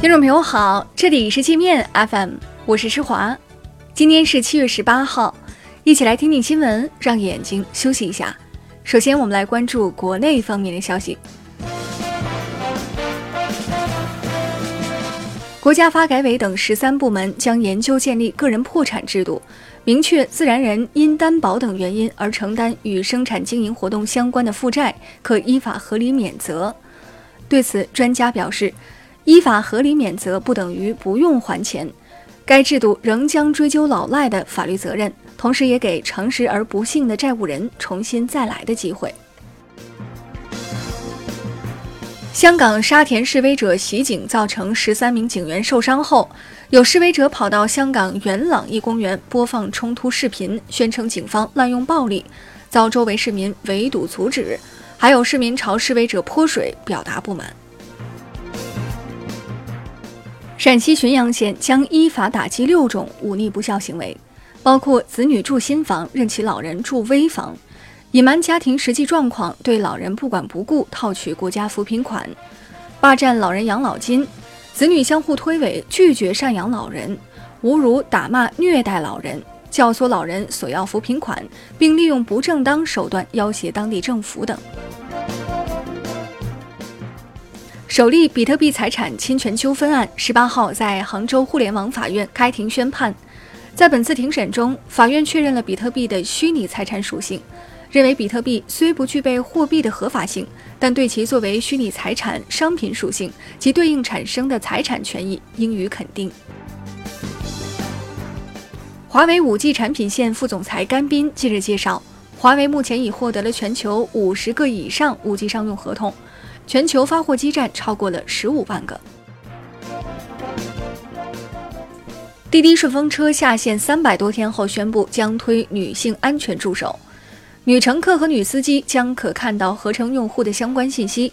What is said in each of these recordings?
听众朋友好，这里是界面 FM，我是施华。今天是七月十八号，一起来听听新闻，让眼睛休息一下。首先，我们来关注国内方面的消息。国家发改委等十三部门将研究建立个人破产制度，明确自然人因担保等原因而承担与生产经营活动相关的负债，可依法合理免责。对此，专家表示。依法合理免责不等于不用还钱，该制度仍将追究老赖的法律责任，同时也给诚实而不幸的债务人重新再来的机会。香港沙田示威者袭警造成十三名警员受伤后，有示威者跑到香港元朗一公园播放冲突视频，宣称警方滥用暴力，遭周围市民围堵阻止，还有市民朝示威者泼水表达不满。陕西旬阳县将依法打击六种忤逆不孝行为，包括子女住新房任其老人住危房，隐瞒家庭实际状况对老人不管不顾套取国家扶贫款，霸占老人养老金，子女相互推诿拒绝赡养老人，侮辱打骂虐待老人，教唆老人索要扶贫款，并利用不正当手段要挟当地政府等。首例比特币财产侵权纠纷案十八号在杭州互联网法院开庭宣判。在本次庭审中，法院确认了比特币的虚拟财产属性，认为比特币虽不具备货币的合法性，但对其作为虚拟财产商品属性及对应产生的财产权益应予肯定。华为五 G 产品线副总裁甘斌近日介绍，华为目前已获得了全球五十个以上五 G 商用合同。全球发货基站超过了十五万个。滴滴顺风车下线三百多天后宣布将推女性安全助手，女乘客和女司机将可看到合成用户的相关信息。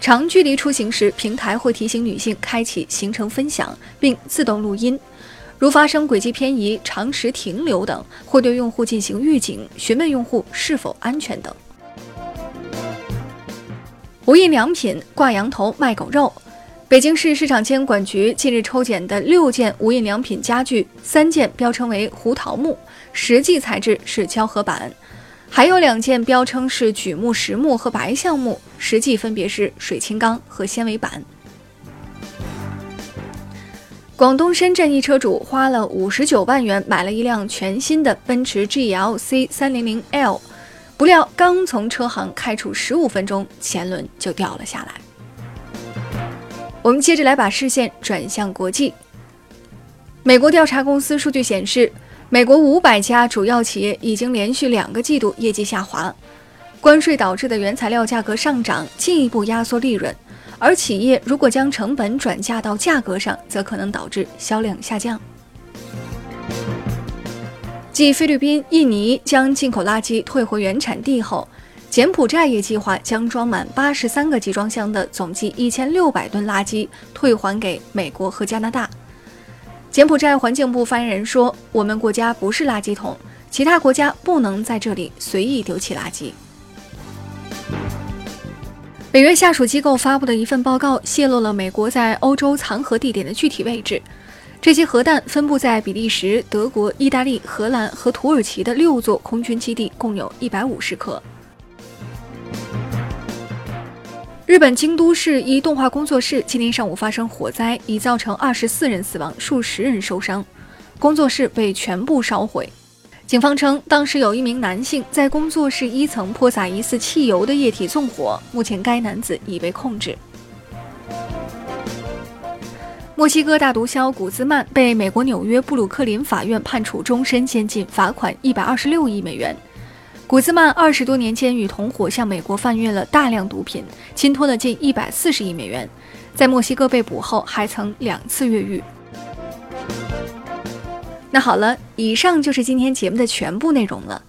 长距离出行时，平台会提醒女性开启行程分享，并自动录音。如发生轨迹偏移、长时停留等，会对用户进行预警，询问用户是否安全等。无印良品挂羊头卖狗肉，北京市市场监管局近日抽检的六件无印良品家具，三件标称为胡桃木，实际材质是胶合板；还有两件标称是榉木、实木和白橡木，实际分别是水青钢和纤维板。广东深圳一车主花了五十九万元买了一辆全新的奔驰 GLC 300L。不料，刚从车行开出十五分钟，前轮就掉了下来。我们接着来把视线转向国际。美国调查公司数据显示，美国五百家主要企业已经连续两个季度业绩下滑，关税导致的原材料价格上涨进一步压缩利润，而企业如果将成本转嫁到价格上，则可能导致销量下降。继菲律宾、印尼将进口垃圾退回原产地后，柬埔寨也计划将装满八十三个集装箱的总计一千六百吨垃圾退还给美国和加拿大。柬埔寨环境部发言人说：“我们国家不是垃圾桶，其他国家不能在这里随意丢弃垃圾。”北约下属机构发布的一份报告泄露了美国在欧洲藏核地点的具体位置。这些核弹分布在比利时、德国、意大利、荷兰和土耳其的六座空军基地，共有一百五十颗。日本京都市一动画工作室今天上午发生火灾，已造成二十四人死亡，数十人受伤，工作室被全部烧毁。警方称，当时有一名男性在工作室一层泼洒疑似汽油的液体纵火，目前该男子已被控制。墨西哥大毒枭古兹曼被美国纽约布鲁克林法院判处终身监禁，罚款一百二十六亿美元。古兹曼二十多年间与同伙向美国贩运了大量毒品，侵吞了近一百四十亿美元。在墨西哥被捕后，还曾两次越狱。那好了，以上就是今天节目的全部内容了。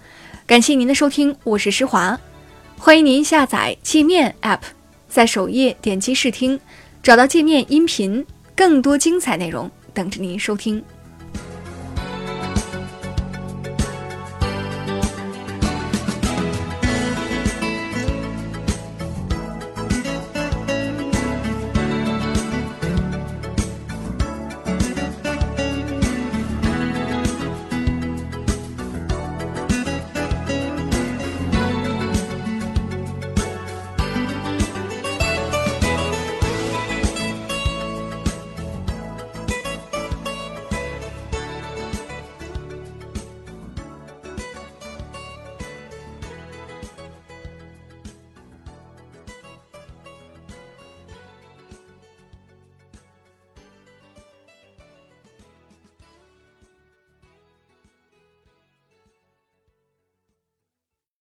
感谢您的收听，我是施华。欢迎您下载界面 App，在首页点击试听，找到界面音频。更多精彩内容等着您收听。